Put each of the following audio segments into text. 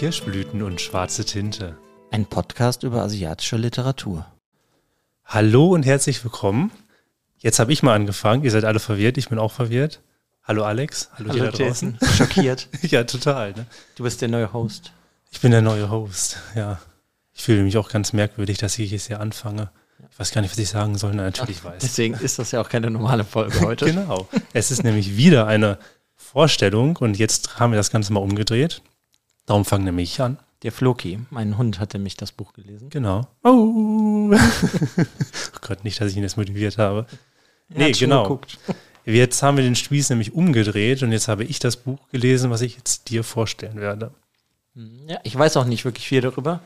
Kirschblüten und schwarze Tinte. Ein Podcast über asiatische Literatur. Hallo und herzlich willkommen. Jetzt habe ich mal angefangen. Ihr seid alle verwirrt, ich bin auch verwirrt. Hallo Alex. Hallo, Hallo dir da draußen. Schockiert. ja, total. Ne? Du bist der neue Host. Ich bin der neue Host, ja. Ich fühle mich auch ganz merkwürdig, dass ich jetzt hier anfange. Ich weiß gar nicht, was ich sagen soll. Nein, natürlich Ach, weiß. Deswegen ist das ja auch keine normale Folge heute. genau. Es ist nämlich wieder eine Vorstellung und jetzt haben wir das Ganze mal umgedreht. Darum fangen nämlich ich an. Der Floki, mein Hund, hatte mich das Buch gelesen. Genau. Oh. oh Gott, nicht, dass ich ihn jetzt motiviert habe. Nee, genau. Geguckt. Jetzt haben wir den Spieß nämlich umgedreht und jetzt habe ich das Buch gelesen, was ich jetzt dir vorstellen werde. Ja, ich weiß auch nicht wirklich viel darüber.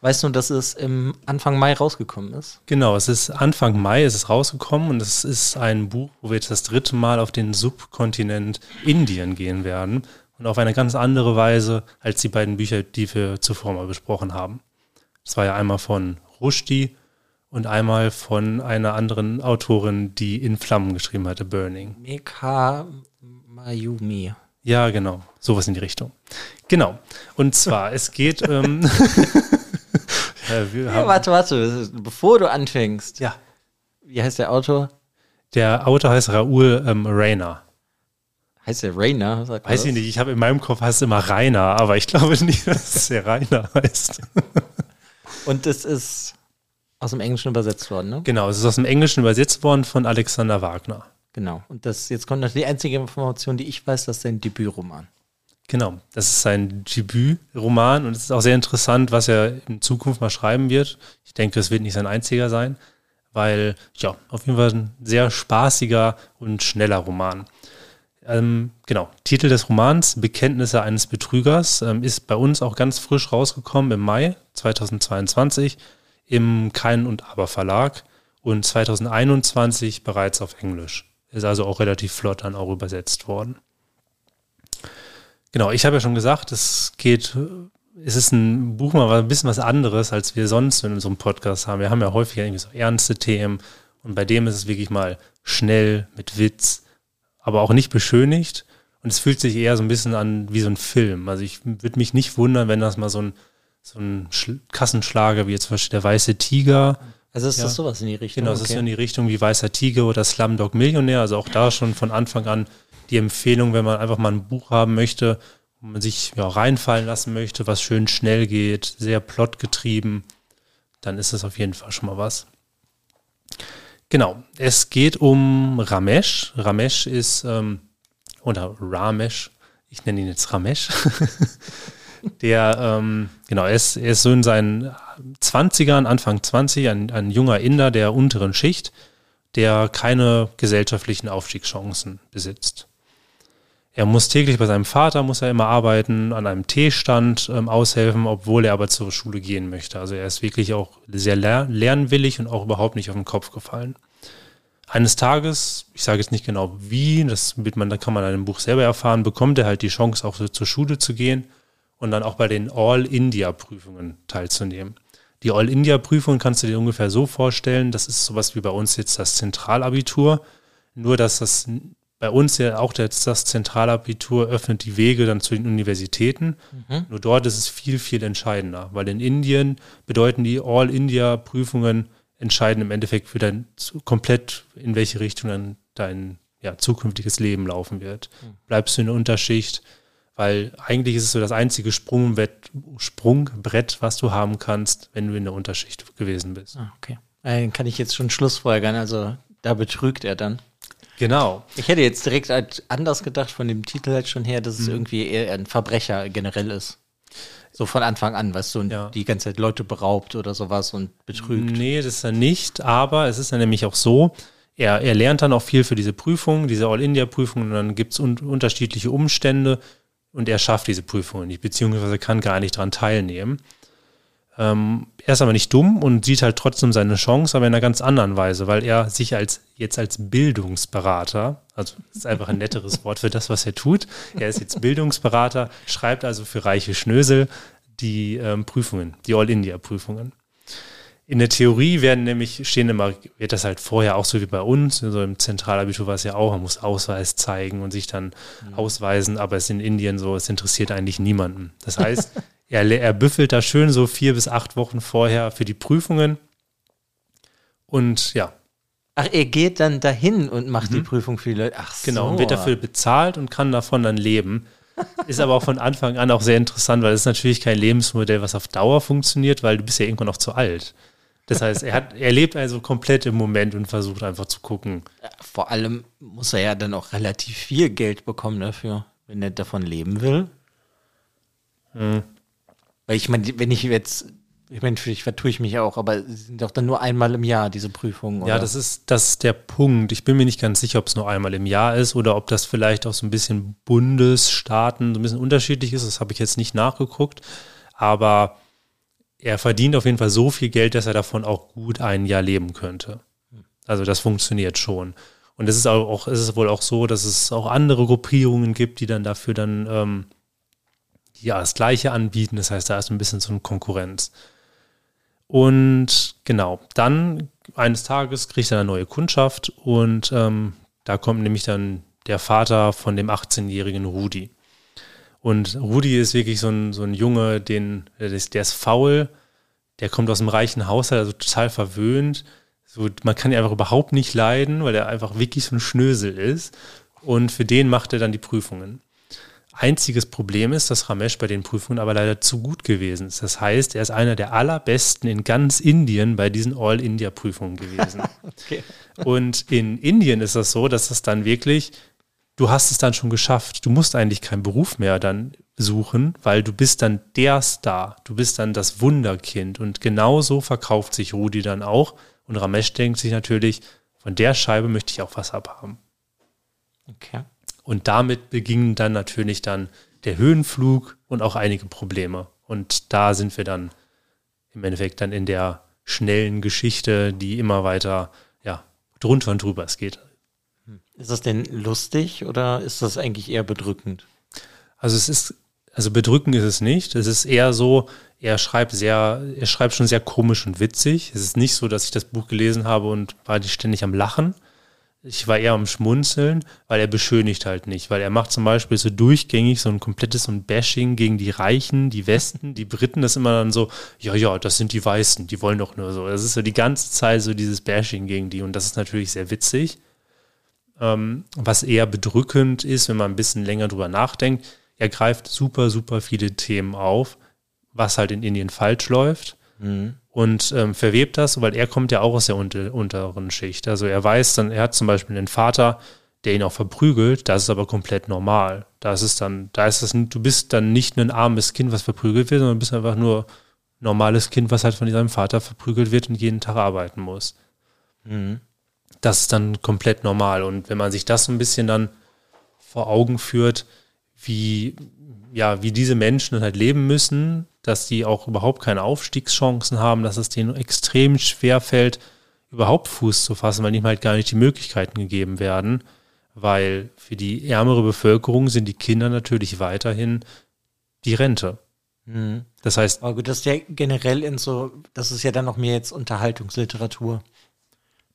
Weißt du, dass es im Anfang Mai rausgekommen ist? Genau, es ist Anfang Mai, es ist rausgekommen und es ist ein Buch, wo wir jetzt das dritte Mal auf den Subkontinent Indien gehen werden und auf eine ganz andere Weise als die beiden Bücher, die wir zuvor mal besprochen haben. Das war ja einmal von Rushdie und einmal von einer anderen Autorin, die in Flammen geschrieben hatte, Burning. Meka Mayumi. Ja, genau. Sowas in die Richtung. Genau. Und zwar, es geht. Ähm, ja, warte, warte. Bevor du anfängst. Ja. Wie heißt der Autor? Der Autor heißt Raoul ähm, Rayner. Heißt der Rainer? Weiß ich nicht. Ich habe in meinem Kopf heißt es immer Rainer, aber ich glaube nicht, dass es der Rainer heißt. Und es ist aus dem Englischen übersetzt worden, ne? Genau, es ist aus dem Englischen übersetzt worden von Alexander Wagner. Genau. Und das jetzt kommt noch die einzige Information, die ich weiß, das ist sein Debütroman. Genau, das ist sein Debütroman und es ist auch sehr interessant, was er in Zukunft mal schreiben wird. Ich denke, es wird nicht sein einziger sein, weil, ja, auf jeden Fall ein sehr spaßiger und schneller Roman. Ähm, genau, Titel des Romans Bekenntnisse eines Betrügers ähm, ist bei uns auch ganz frisch rausgekommen im Mai 2022 im Kein und Aber Verlag und 2021 bereits auf Englisch. Ist also auch relativ flott dann auch übersetzt worden. Genau, ich habe ja schon gesagt, es geht, es ist ein Buch mal ein bisschen was anderes, als wir sonst in unserem Podcast haben. Wir haben ja häufig irgendwie so ernste Themen und bei dem ist es wirklich mal schnell mit Witz aber auch nicht beschönigt. Und es fühlt sich eher so ein bisschen an wie so ein Film. Also ich würde mich nicht wundern, wenn das mal so ein, so ein Kassenschlager wie jetzt zum Beispiel der Weiße Tiger. Also ist ja. das sowas in die Richtung? Genau, es okay. ist so in die Richtung wie Weißer Tiger oder Slumdog Millionär. Also auch da schon von Anfang an die Empfehlung, wenn man einfach mal ein Buch haben möchte, wo man sich ja, reinfallen lassen möchte, was schön schnell geht, sehr plotgetrieben, dann ist es auf jeden Fall schon mal was. Genau, es geht um Ramesh. Ramesh ist, ähm, oder Ramesh, ich nenne ihn jetzt Ramesh. der, ähm, genau, er ist, er ist so in seinen 20ern, Anfang 20, ein, ein junger Inder der unteren Schicht, der keine gesellschaftlichen Aufstiegschancen besitzt. Er muss täglich bei seinem Vater, muss er immer arbeiten, an einem Teestand ähm, aushelfen, obwohl er aber zur Schule gehen möchte. Also er ist wirklich auch sehr ler lernwillig und auch überhaupt nicht auf den Kopf gefallen. Eines Tages, ich sage jetzt nicht genau wie, das wird man, da kann man in einem Buch selber erfahren, bekommt er halt die Chance, auch zur Schule zu gehen und dann auch bei den All-India-Prüfungen teilzunehmen. Die All-India-Prüfungen kannst du dir ungefähr so vorstellen, das ist sowas wie bei uns jetzt das Zentralabitur, nur dass das bei uns ja auch das, das Zentralabitur öffnet die Wege dann zu den Universitäten. Mhm. Nur dort ist es viel, viel entscheidender, weil in Indien bedeuten die All-India-Prüfungen entscheiden im Endeffekt für dein komplett, in welche Richtung dann dein ja, zukünftiges Leben laufen wird. Mhm. Bleibst du in der Unterschicht, weil eigentlich ist es so das einzige Sprungbrett, Sprungbrett, was du haben kannst, wenn du in der Unterschicht gewesen bist. Ah, okay. Dann kann ich jetzt schon Schlussfolgern, also da betrügt er dann. Genau. Ich hätte jetzt direkt halt anders gedacht von dem Titel halt schon her, dass es mhm. irgendwie eher ein Verbrecher generell ist. So von Anfang an, weißt du, und ja. die ganze Zeit Leute beraubt oder sowas und betrügt. Nee, das ist er nicht, aber es ist ja nämlich auch so, er, er lernt dann auch viel für diese Prüfung, diese All-India-Prüfung, und dann gibt es un unterschiedliche Umstände und er schafft diese Prüfung nicht, beziehungsweise kann gar nicht daran teilnehmen. Ähm, er ist aber nicht dumm und sieht halt trotzdem seine Chance, aber in einer ganz anderen Weise, weil er sich als jetzt als Bildungsberater, also das ist einfach ein netteres Wort für das, was er tut. Er ist jetzt Bildungsberater, schreibt also für reiche Schnösel die ähm, Prüfungen, die All-India-Prüfungen. In der Theorie werden nämlich, stehen immer, wird das halt vorher auch so wie bei uns, so im Zentralabitur war es ja auch, man muss Ausweis zeigen und sich dann mhm. ausweisen, aber es ist in Indien so, es interessiert eigentlich niemanden. Das heißt, er, er büffelt da schön so vier bis acht Wochen vorher für die Prüfungen und ja. Ach, er geht dann dahin und macht mhm. die Prüfung für die Leute. Ach so. Genau, und wird dafür bezahlt und kann davon dann leben. Ist aber auch von Anfang an auch sehr interessant, weil es ist natürlich kein Lebensmodell, was auf Dauer funktioniert, weil du bist ja irgendwann noch zu alt. Das heißt, er, hat, er lebt also komplett im Moment und versucht einfach zu gucken. Vor allem muss er ja dann auch relativ viel Geld bekommen dafür, wenn er davon leben will. Hm. Weil ich meine, wenn ich jetzt, ich meine, vielleicht vertue ich mich auch, aber sie sind doch dann nur einmal im Jahr, diese Prüfungen. Ja, das ist, das ist der Punkt. Ich bin mir nicht ganz sicher, ob es nur einmal im Jahr ist oder ob das vielleicht auch so ein bisschen Bundesstaaten so ein bisschen unterschiedlich ist. Das habe ich jetzt nicht nachgeguckt. Aber er verdient auf jeden Fall so viel Geld, dass er davon auch gut ein Jahr leben könnte. Also das funktioniert schon. Und es ist auch, es ist wohl auch so, dass es auch andere Gruppierungen gibt, die dann dafür dann ähm, ja das Gleiche anbieten. Das heißt, da ist ein bisschen so eine Konkurrenz. Und genau, dann eines Tages kriegt er eine neue Kundschaft und ähm, da kommt nämlich dann der Vater von dem 18-jährigen Rudi. Und Rudi ist wirklich so ein, so ein Junge, den, der ist, der ist faul, der kommt aus einem reichen Haushalt, also total verwöhnt. So, man kann ihn einfach überhaupt nicht leiden, weil er einfach wirklich so ein Schnösel ist. Und für den macht er dann die Prüfungen. Einziges Problem ist, dass Ramesh bei den Prüfungen aber leider zu gut gewesen ist. Das heißt, er ist einer der allerbesten in ganz Indien bei diesen All-India-Prüfungen gewesen. okay. Und in Indien ist das so, dass das dann wirklich du hast es dann schon geschafft. Du musst eigentlich keinen Beruf mehr dann suchen, weil du bist dann der Star. Du bist dann das Wunderkind. Und genauso verkauft sich Rudi dann auch. Und Ramesh denkt sich natürlich, von der Scheibe möchte ich auch was abhaben. Okay. Und damit beging dann natürlich dann der Höhenflug und auch einige Probleme. Und da sind wir dann im Endeffekt dann in der schnellen Geschichte, die immer weiter, ja, drunter und drüber es geht. Ist das denn lustig oder ist das eigentlich eher bedrückend? Also es ist, also bedrückend ist es nicht. Es ist eher so, er schreibt sehr, er schreibt schon sehr komisch und witzig. Es ist nicht so, dass ich das Buch gelesen habe und war ständig am Lachen. Ich war eher am Schmunzeln, weil er beschönigt halt nicht. Weil er macht zum Beispiel so durchgängig so ein komplettes so ein Bashing gegen die Reichen, die Westen, die Briten. Das ist immer dann so, ja, ja, das sind die Weißen, die wollen doch nur so. Das ist so die ganze Zeit so dieses Bashing gegen die. Und das ist natürlich sehr witzig ähm, was eher bedrückend ist, wenn man ein bisschen länger drüber nachdenkt. Er greift super, super viele Themen auf, was halt in Indien falsch läuft. Mhm. Und ähm, verwebt das, weil er kommt ja auch aus der unter, unteren Schicht. Also er weiß dann, er hat zum Beispiel einen Vater, der ihn auch verprügelt, das ist aber komplett normal. Da ist es dann, da ist es, du bist dann nicht ein armes Kind, was verprügelt wird, sondern du bist einfach nur normales Kind, was halt von seinem Vater verprügelt wird und jeden Tag arbeiten muss. Mhm das ist dann komplett normal. Und wenn man sich das so ein bisschen dann vor Augen führt, wie, ja, wie diese Menschen halt leben müssen, dass die auch überhaupt keine Aufstiegschancen haben, dass es denen extrem schwer fällt, überhaupt Fuß zu fassen, weil ihnen halt gar nicht die Möglichkeiten gegeben werden, weil für die ärmere Bevölkerung sind die Kinder natürlich weiterhin die Rente. Mhm. Das heißt. Aber gut, das ist ja generell in so, das ist ja dann noch mehr jetzt Unterhaltungsliteratur.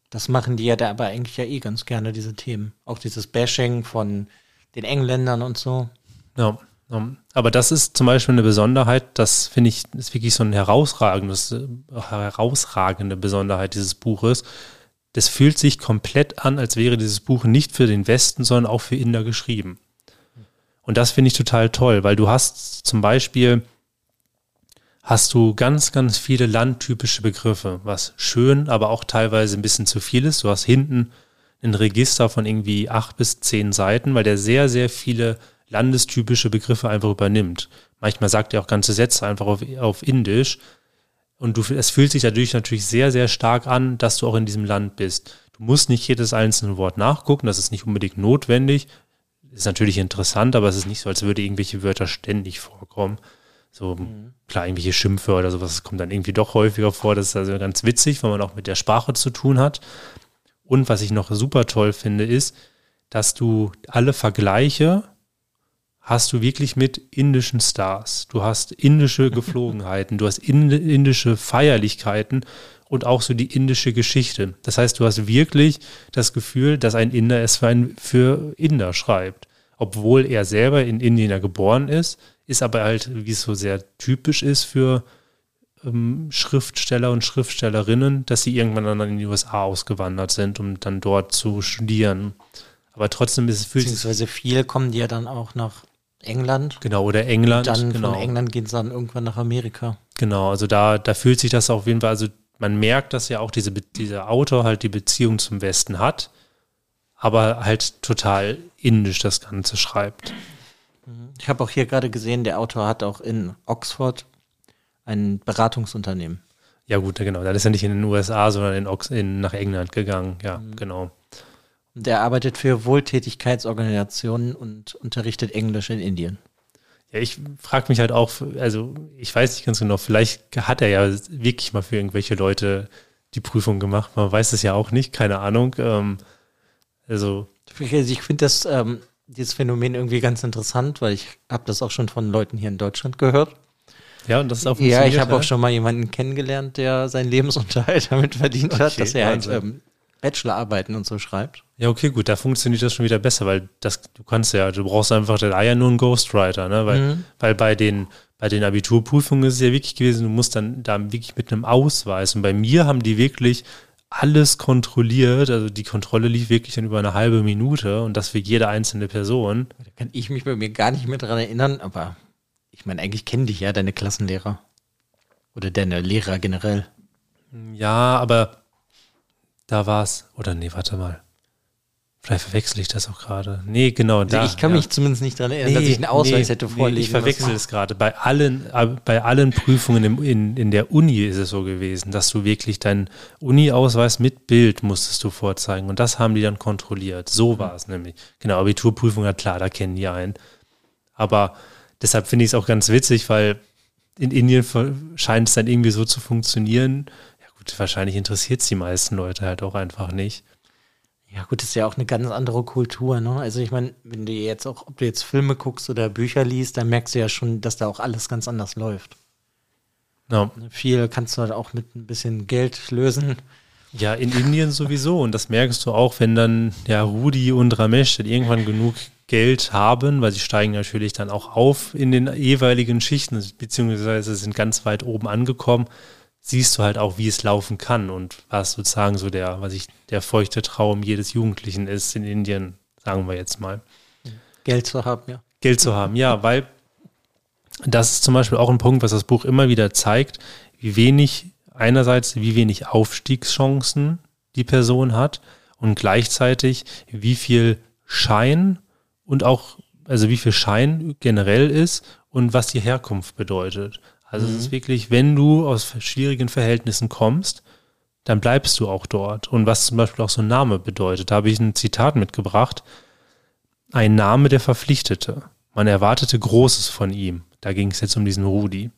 Das machen die ja da aber eigentlich ja eh ganz gerne, diese Themen. Auch dieses Bashing von den Engländern und so. Ja, aber das ist zum Beispiel eine Besonderheit, das finde ich, ist wirklich so eine herausragendes, herausragende Besonderheit dieses Buches. Das fühlt sich komplett an, als wäre dieses Buch nicht für den Westen, sondern auch für Inder geschrieben. Und das finde ich total toll, weil du hast zum Beispiel hast du ganz, ganz viele landtypische Begriffe, was schön, aber auch teilweise ein bisschen zu viel ist. Du hast hinten ein Register von irgendwie acht bis zehn Seiten, weil der sehr, sehr viele landestypische Begriffe einfach übernimmt. Manchmal sagt er auch ganze Sätze einfach auf, auf Indisch. Und du, es fühlt sich dadurch natürlich sehr, sehr stark an, dass du auch in diesem Land bist. Du musst nicht jedes einzelne Wort nachgucken, das ist nicht unbedingt notwendig. Ist natürlich interessant, aber es ist nicht so, als würde irgendwelche Wörter ständig vorkommen. So, mhm. klar, irgendwelche Schimpfe oder sowas das kommt dann irgendwie doch häufiger vor. Das ist also ganz witzig, weil man auch mit der Sprache zu tun hat. Und was ich noch super toll finde, ist, dass du alle Vergleiche hast du wirklich mit indischen Stars. Du hast indische Geflogenheiten, du hast indische Feierlichkeiten und auch so die indische Geschichte. Das heißt, du hast wirklich das Gefühl, dass ein Inder es für, ein, für Inder schreibt. Obwohl er selber in Indien geboren ist, ist aber halt, wie es so sehr typisch ist für ähm, Schriftsteller und Schriftstellerinnen, dass sie irgendwann dann in die USA ausgewandert sind, um dann dort zu studieren. Aber trotzdem ist es für Beziehungsweise viele kommen die ja dann auch nach England. Genau, oder England. Und dann genau. von England gehen sie dann irgendwann nach Amerika. Genau, also da, da fühlt sich das auf jeden Fall, also man merkt, dass ja auch diese, dieser Autor halt die Beziehung zum Westen hat, aber halt total indisch das Ganze schreibt. Ich habe auch hier gerade gesehen, der Autor hat auch in Oxford ein Beratungsunternehmen. Ja gut, genau. Dann ist er nicht in den USA, sondern in Ox in, nach England gegangen. Ja, mhm. genau. Der arbeitet für Wohltätigkeitsorganisationen und unterrichtet Englisch in Indien. Ja, ich frage mich halt auch, also ich weiß nicht ganz genau, vielleicht hat er ja wirklich mal für irgendwelche Leute die Prüfung gemacht. Man weiß es ja auch nicht, keine Ahnung. Ähm, also ich finde das ähm, dieses Phänomen irgendwie ganz interessant, weil ich habe das auch schon von Leuten hier in Deutschland gehört. Ja, und das ist auch Ja, ich habe auch schon mal jemanden kennengelernt, der seinen Lebensunterhalt damit verdient okay, hat, dass er halt ähm, Bachelorarbeiten und so schreibt. Ja, okay, gut, da funktioniert das schon wieder besser, weil das, du kannst ja, du brauchst einfach da ja nur einen Ghostwriter, ne? Weil, mhm. weil bei den, bei den Abiturprüfungen ist es ja wirklich gewesen, du musst dann da wirklich mit einem Ausweis. Und bei mir haben die wirklich alles kontrolliert. Also die Kontrolle lief wirklich dann über eine halbe Minute und das für jede einzelne Person. Da kann ich mich bei mir gar nicht mehr dran erinnern, aber ich meine, eigentlich kennen dich ja deine Klassenlehrer. Oder deine Lehrer generell. Ja, aber da war es. Oder nee, warte mal. Vielleicht verwechsel ich das auch gerade. Nee, genau. Also da, ich kann ja. mich zumindest nicht daran erinnern, nee, dass ich einen Ausweis nee, hätte vorlegen nee, Ich verwechsel es gerade. Bei allen, äh, bei allen Prüfungen im, in, in der Uni ist es so gewesen, dass du wirklich deinen Uni-Ausweis mit Bild musstest du vorzeigen. Und das haben die dann kontrolliert. So mhm. war es nämlich. Genau, Abiturprüfung, ja klar, da kennen die einen. Aber deshalb finde ich es auch ganz witzig, weil in Indien scheint es dann irgendwie so zu funktionieren. Wahrscheinlich interessiert es die meisten Leute halt auch einfach nicht. Ja, gut, das ist ja auch eine ganz andere Kultur, ne? Also ich meine, wenn du jetzt auch, ob du jetzt Filme guckst oder Bücher liest, dann merkst du ja schon, dass da auch alles ganz anders läuft. Ja. Viel kannst du halt auch mit ein bisschen Geld lösen. Ja, in Indien sowieso. Und das merkst du auch, wenn dann ja Rudi und Ramesh irgendwann genug Geld haben, weil sie steigen natürlich dann auch auf in den jeweiligen Schichten, beziehungsweise sind ganz weit oben angekommen siehst du halt auch, wie es laufen kann und was sozusagen so der, was ich, der feuchte Traum jedes Jugendlichen ist in Indien, sagen wir jetzt mal. Geld zu haben, ja. Geld zu haben, ja, weil das ist zum Beispiel auch ein Punkt, was das Buch immer wieder zeigt, wie wenig, einerseits, wie wenig Aufstiegschancen die Person hat und gleichzeitig, wie viel Schein und auch, also wie viel Schein generell ist und was die Herkunft bedeutet. Also mhm. es ist wirklich, wenn du aus schwierigen Verhältnissen kommst, dann bleibst du auch dort. Und was zum Beispiel auch so ein Name bedeutet, da habe ich ein Zitat mitgebracht. Ein Name der Verpflichtete. Man erwartete Großes von ihm. Da ging es jetzt um diesen Rudi.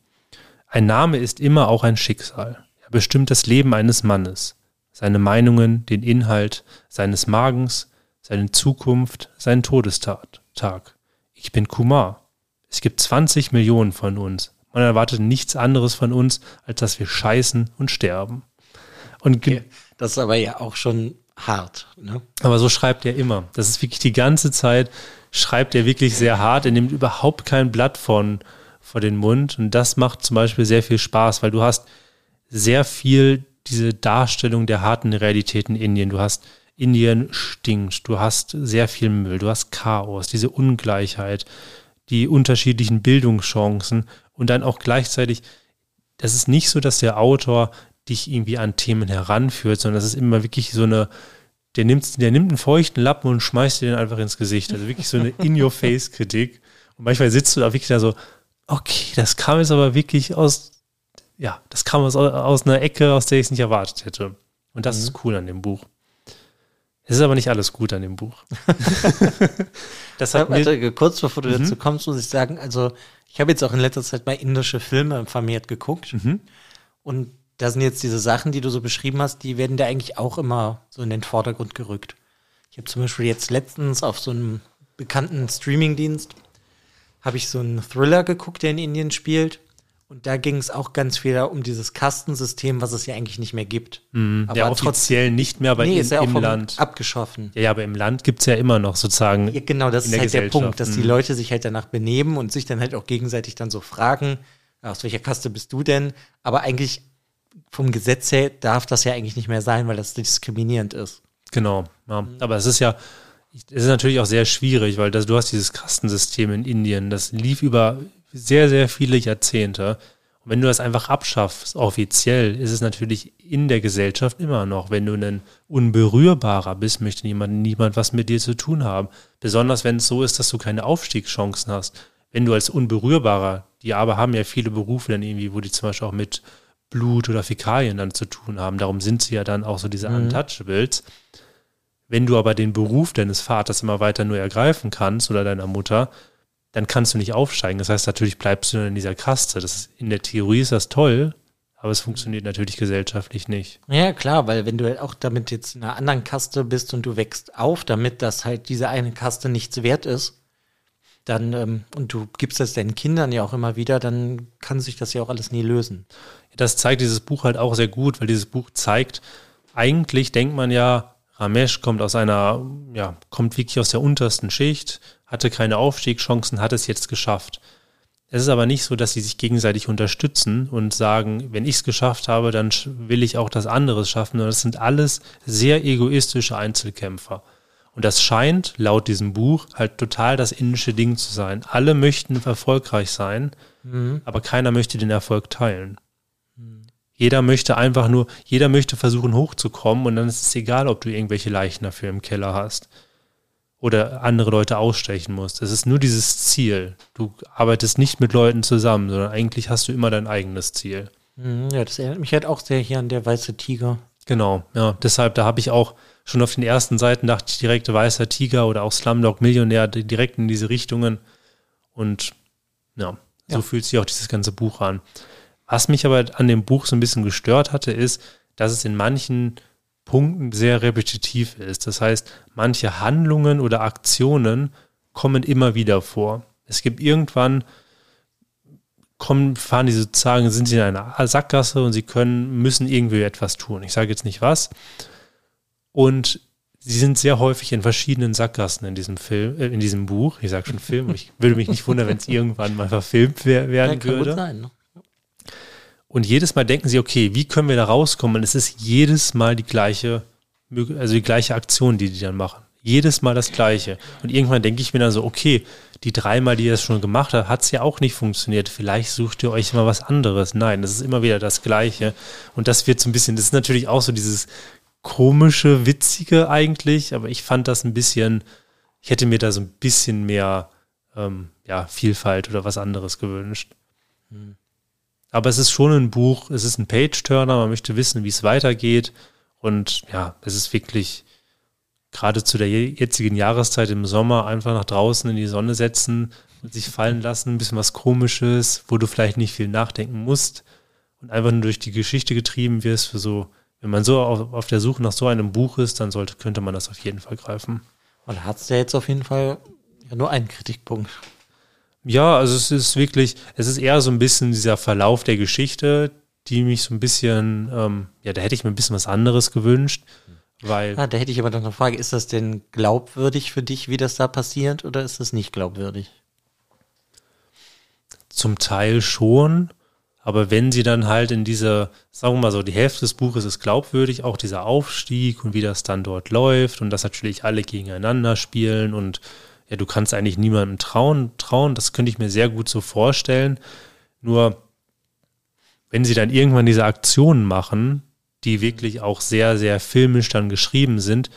Ein Name ist immer auch ein Schicksal. Er bestimmt das Leben eines Mannes, seine Meinungen, den Inhalt seines Magens, seine Zukunft, seinen Todestag. Ich bin Kumar. Es gibt 20 Millionen von uns. Man erwartet nichts anderes von uns, als dass wir scheißen und sterben. Und okay. das ist aber ja auch schon hart. Ne? Aber so schreibt er immer. Das ist wirklich die ganze Zeit, schreibt er wirklich sehr hart. Er nimmt überhaupt kein Blatt von, vor den Mund. Und das macht zum Beispiel sehr viel Spaß, weil du hast sehr viel diese Darstellung der harten Realität in Indien. Du hast Indien stinkt, du hast sehr viel Müll, du hast Chaos, diese Ungleichheit, die unterschiedlichen Bildungschancen und dann auch gleichzeitig, das ist nicht so, dass der Autor dich irgendwie an Themen heranführt, sondern das ist immer wirklich so eine, der nimmt, der nimmt einen feuchten Lappen und schmeißt dir den einfach ins Gesicht. Also wirklich so eine In-Your-Face-Kritik. Und manchmal sitzt du da wirklich da so, okay, das kam jetzt aber wirklich aus, ja, das kam aus, aus einer Ecke, aus der ich es nicht erwartet hätte. Und das mhm. ist cool an dem Buch. Es ist aber nicht alles gut an dem Buch. das hat Warte, kurz bevor du mhm. dazu kommst, muss ich sagen, also ich habe jetzt auch in letzter Zeit mal indische Filme vermehrt geguckt. Mhm. Und da sind jetzt diese Sachen, die du so beschrieben hast, die werden da eigentlich auch immer so in den Vordergrund gerückt. Ich habe zum Beispiel jetzt letztens auf so einem bekannten Streamingdienst habe ich so einen Thriller geguckt, der in Indien spielt. Und da ging es auch ganz viel um dieses Kastensystem, was es ja eigentlich nicht mehr gibt. Mhm, aber ja, offiziell trotz, nicht mehr, aber nee, in, ist ja im Land. Abgeschaffen. Ja, ja, aber im Land gibt es ja immer noch sozusagen. Ja, genau, das ist halt der Punkt, dass mhm. die Leute sich halt danach benehmen und sich dann halt auch gegenseitig dann so fragen, aus welcher Kaste bist du denn? Aber eigentlich vom Gesetz her darf das ja eigentlich nicht mehr sein, weil das diskriminierend ist. Genau, ja. Mhm. Aber es ist ja, es ist natürlich auch sehr schwierig, weil das, du hast dieses Kastensystem in Indien, das lief über sehr, sehr viele Jahrzehnte. Und wenn du das einfach abschaffst, offiziell, ist es natürlich in der Gesellschaft immer noch. Wenn du ein Unberührbarer bist, möchte niemand, niemand was mit dir zu tun haben. Besonders wenn es so ist, dass du keine Aufstiegschancen hast. Wenn du als Unberührbarer, die aber haben ja viele Berufe dann irgendwie, wo die zum Beispiel auch mit Blut oder Fäkalien dann zu tun haben. Darum sind sie ja dann auch so diese mhm. Untouchables. Wenn du aber den Beruf deines Vaters immer weiter nur ergreifen kannst oder deiner Mutter, dann kannst du nicht aufsteigen. Das heißt, natürlich bleibst du in dieser Kaste. Das ist, in der Theorie ist das toll, aber es funktioniert natürlich gesellschaftlich nicht. Ja, klar, weil wenn du auch damit jetzt in einer anderen Kaste bist und du wächst auf, damit das halt diese eine Kaste nichts wert ist, dann, ähm, und du gibst das deinen Kindern ja auch immer wieder, dann kann sich das ja auch alles nie lösen. Das zeigt dieses Buch halt auch sehr gut, weil dieses Buch zeigt, eigentlich denkt man ja, Ramesh kommt aus einer, ja, kommt wirklich aus der untersten Schicht, hatte keine Aufstiegschancen, hat es jetzt geschafft. Es ist aber nicht so, dass sie sich gegenseitig unterstützen und sagen, wenn ich es geschafft habe, dann will ich auch das andere schaffen. Und das sind alles sehr egoistische Einzelkämpfer. Und das scheint laut diesem Buch halt total das indische Ding zu sein. Alle möchten erfolgreich sein, mhm. aber keiner möchte den Erfolg teilen. Jeder möchte einfach nur, jeder möchte versuchen hochzukommen und dann ist es egal, ob du irgendwelche Leichen dafür im Keller hast oder andere Leute ausstechen musst. Es ist nur dieses Ziel. Du arbeitest nicht mit Leuten zusammen, sondern eigentlich hast du immer dein eigenes Ziel. Mhm, ja, das erinnert mich halt auch sehr hier an der weiße Tiger. Genau, ja. Deshalb, da habe ich auch schon auf den ersten Seiten dachte ich direkt weißer Tiger oder auch Slumdog Millionär direkt in diese Richtungen. Und ja, so ja. fühlt sich auch dieses ganze Buch an. Was mich aber an dem Buch so ein bisschen gestört hatte, ist, dass es in manchen Punkten sehr repetitiv ist. Das heißt, manche Handlungen oder Aktionen kommen immer wieder vor. Es gibt irgendwann, kommen, fahren die sozusagen, sind sie in einer Sackgasse und sie können, müssen irgendwie etwas tun. Ich sage jetzt nicht was. Und sie sind sehr häufig in verschiedenen Sackgassen in diesem Film, äh, in diesem Buch. Ich sage schon Film, ich würde mich nicht wundern, wenn es irgendwann mal verfilmt werden ja, kann würde. Gut sein, ne? Und jedes Mal denken sie, okay, wie können wir da rauskommen? Und es ist jedes Mal die gleiche, also die gleiche Aktion, die die dann machen. Jedes Mal das Gleiche. Und irgendwann denke ich mir dann so, okay, die dreimal, die ihr es schon gemacht habt, hat es ja auch nicht funktioniert. Vielleicht sucht ihr euch mal was anderes. Nein, das ist immer wieder das Gleiche. Und das wird so ein bisschen, das ist natürlich auch so dieses komische, witzige eigentlich, aber ich fand das ein bisschen, ich hätte mir da so ein bisschen mehr ähm, ja, Vielfalt oder was anderes gewünscht. Hm. Aber es ist schon ein Buch, es ist ein Page-Turner, man möchte wissen, wie es weitergeht. Und ja, es ist wirklich gerade zu der jetzigen Jahreszeit im Sommer einfach nach draußen in die Sonne setzen sich fallen lassen, ein bisschen was Komisches, wo du vielleicht nicht viel nachdenken musst und einfach nur durch die Geschichte getrieben wirst. Für so, wenn man so auf, auf der Suche nach so einem Buch ist, dann sollte, könnte man das auf jeden Fall greifen. Und hat es ja jetzt auf jeden Fall ja nur einen Kritikpunkt. Ja, also es ist wirklich, es ist eher so ein bisschen dieser Verlauf der Geschichte, die mich so ein bisschen, ähm, ja, da hätte ich mir ein bisschen was anderes gewünscht, weil. Ah, da hätte ich aber noch eine Frage, ist das denn glaubwürdig für dich, wie das da passiert, oder ist das nicht glaubwürdig? Zum Teil schon, aber wenn sie dann halt in dieser, sagen wir mal so, die Hälfte des Buches ist glaubwürdig, auch dieser Aufstieg und wie das dann dort läuft und dass natürlich alle gegeneinander spielen und ja, du kannst eigentlich niemandem trauen, trauen. Das könnte ich mir sehr gut so vorstellen. Nur, wenn sie dann irgendwann diese Aktionen machen, die wirklich auch sehr, sehr filmisch dann geschrieben sind,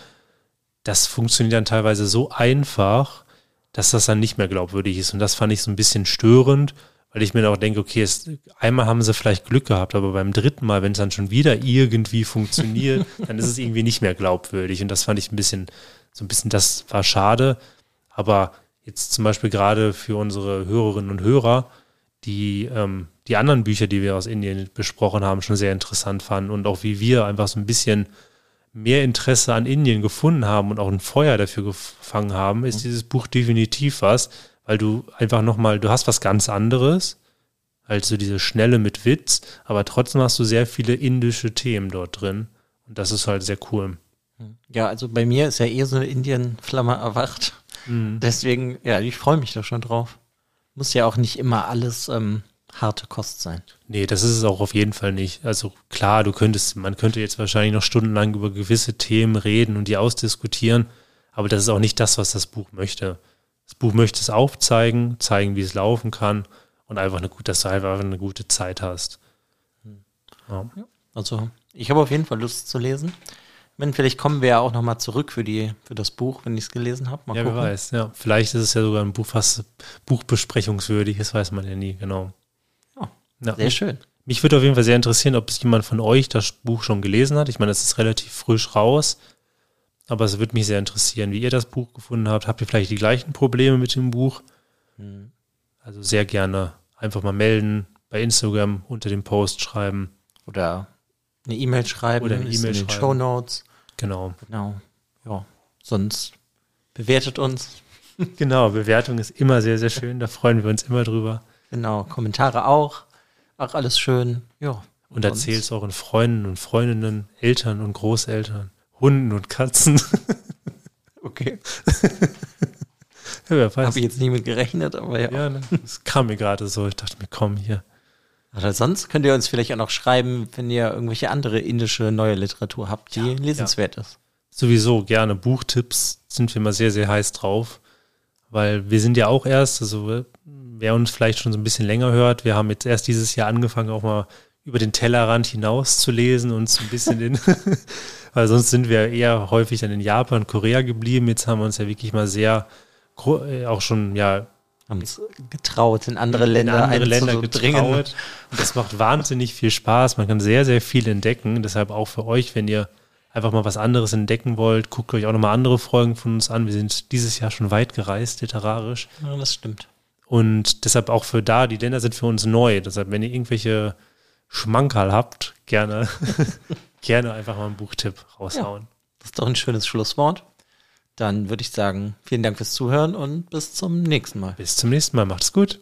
das funktioniert dann teilweise so einfach, dass das dann nicht mehr glaubwürdig ist. Und das fand ich so ein bisschen störend, weil ich mir auch denke, okay, es, einmal haben sie vielleicht Glück gehabt, aber beim dritten Mal, wenn es dann schon wieder irgendwie funktioniert, dann ist es irgendwie nicht mehr glaubwürdig. Und das fand ich ein bisschen, so ein bisschen, das war schade. Aber jetzt zum Beispiel gerade für unsere Hörerinnen und Hörer, die ähm, die anderen Bücher, die wir aus Indien besprochen haben, schon sehr interessant fanden und auch wie wir einfach so ein bisschen mehr Interesse an Indien gefunden haben und auch ein Feuer dafür gefangen haben, ist mhm. dieses Buch definitiv was, weil du einfach nochmal, du hast was ganz anderes, Also diese Schnelle mit Witz, aber trotzdem hast du sehr viele indische Themen dort drin. Und das ist halt sehr cool. Ja, also bei mir ist ja eh so eine Indienflamme erwacht. Mhm. Deswegen, ja, ich freue mich da schon drauf. Muss ja auch nicht immer alles ähm, harte Kost sein. Nee, das ist es auch auf jeden Fall nicht. Also klar, du könntest, man könnte jetzt wahrscheinlich noch stundenlang über gewisse Themen reden und die ausdiskutieren, aber das ist auch nicht das, was das Buch möchte. Das Buch möchte es aufzeigen, zeigen, wie es laufen kann und einfach eine gute, dass du einfach eine gute Zeit hast. Ja. Also, ich habe auf jeden Fall Lust zu lesen. Wenn, vielleicht kommen wir ja auch nochmal zurück für, die, für das Buch, wenn ich es gelesen habe. ja, gucken. wer weiß. Ja. Vielleicht ist es ja sogar ein Buch, was buchbesprechungswürdig ist, weiß man ja nie, genau. Ja, ja. Sehr schön. Mich würde auf jeden Fall sehr interessieren, ob es jemand von euch das Buch schon gelesen hat. Ich meine, es ist relativ frisch raus, aber es würde mich sehr interessieren, wie ihr das Buch gefunden habt. Habt ihr vielleicht die gleichen Probleme mit dem Buch? Hm. Also sehr gerne einfach mal melden, bei Instagram unter dem Post schreiben. Oder eine E-Mail schreiben. Oder eine E-Mail schreiben. Show Notes. Genau. Genau. Ja. Sonst bewertet uns. Genau, Bewertung ist immer sehr, sehr schön. Da freuen wir uns immer drüber. Genau, Kommentare auch. Auch alles schön. Ja. Und erzählt es euren Freunden und Freundinnen, Eltern und Großeltern, Hunden und Katzen. Okay. ja, Habe ich jetzt nicht mit gerechnet, aber ja. Ja, ne? das kam mir gerade so. Ich dachte mir, komm hier. Oder sonst könnt ihr uns vielleicht auch noch schreiben, wenn ihr irgendwelche andere indische neue Literatur habt, die ja, lesenswert ja. ist. Sowieso gerne. Buchtipps sind wir immer sehr, sehr heiß drauf. Weil wir sind ja auch erst, also wer uns vielleicht schon so ein bisschen länger hört, wir haben jetzt erst dieses Jahr angefangen, auch mal über den Tellerrand hinaus zu lesen und so ein bisschen in, weil sonst sind wir eher häufig dann in Japan, Korea geblieben. Jetzt haben wir uns ja wirklich mal sehr äh, auch schon ja haben uns getraut, in andere Länder, in andere Länder getraut. Und das macht wahnsinnig viel Spaß. Man kann sehr, sehr viel entdecken. Deshalb auch für euch, wenn ihr einfach mal was anderes entdecken wollt, guckt euch auch nochmal andere Folgen von uns an. Wir sind dieses Jahr schon weit gereist, literarisch. Ja, das stimmt. Und deshalb auch für da, die Länder sind für uns neu. Deshalb, wenn ihr irgendwelche Schmankerl habt, gerne, gerne einfach mal einen Buchtipp raushauen. Ja, das ist doch ein schönes Schlusswort. Dann würde ich sagen, vielen Dank fürs Zuhören und bis zum nächsten Mal. Bis zum nächsten Mal. Macht's gut.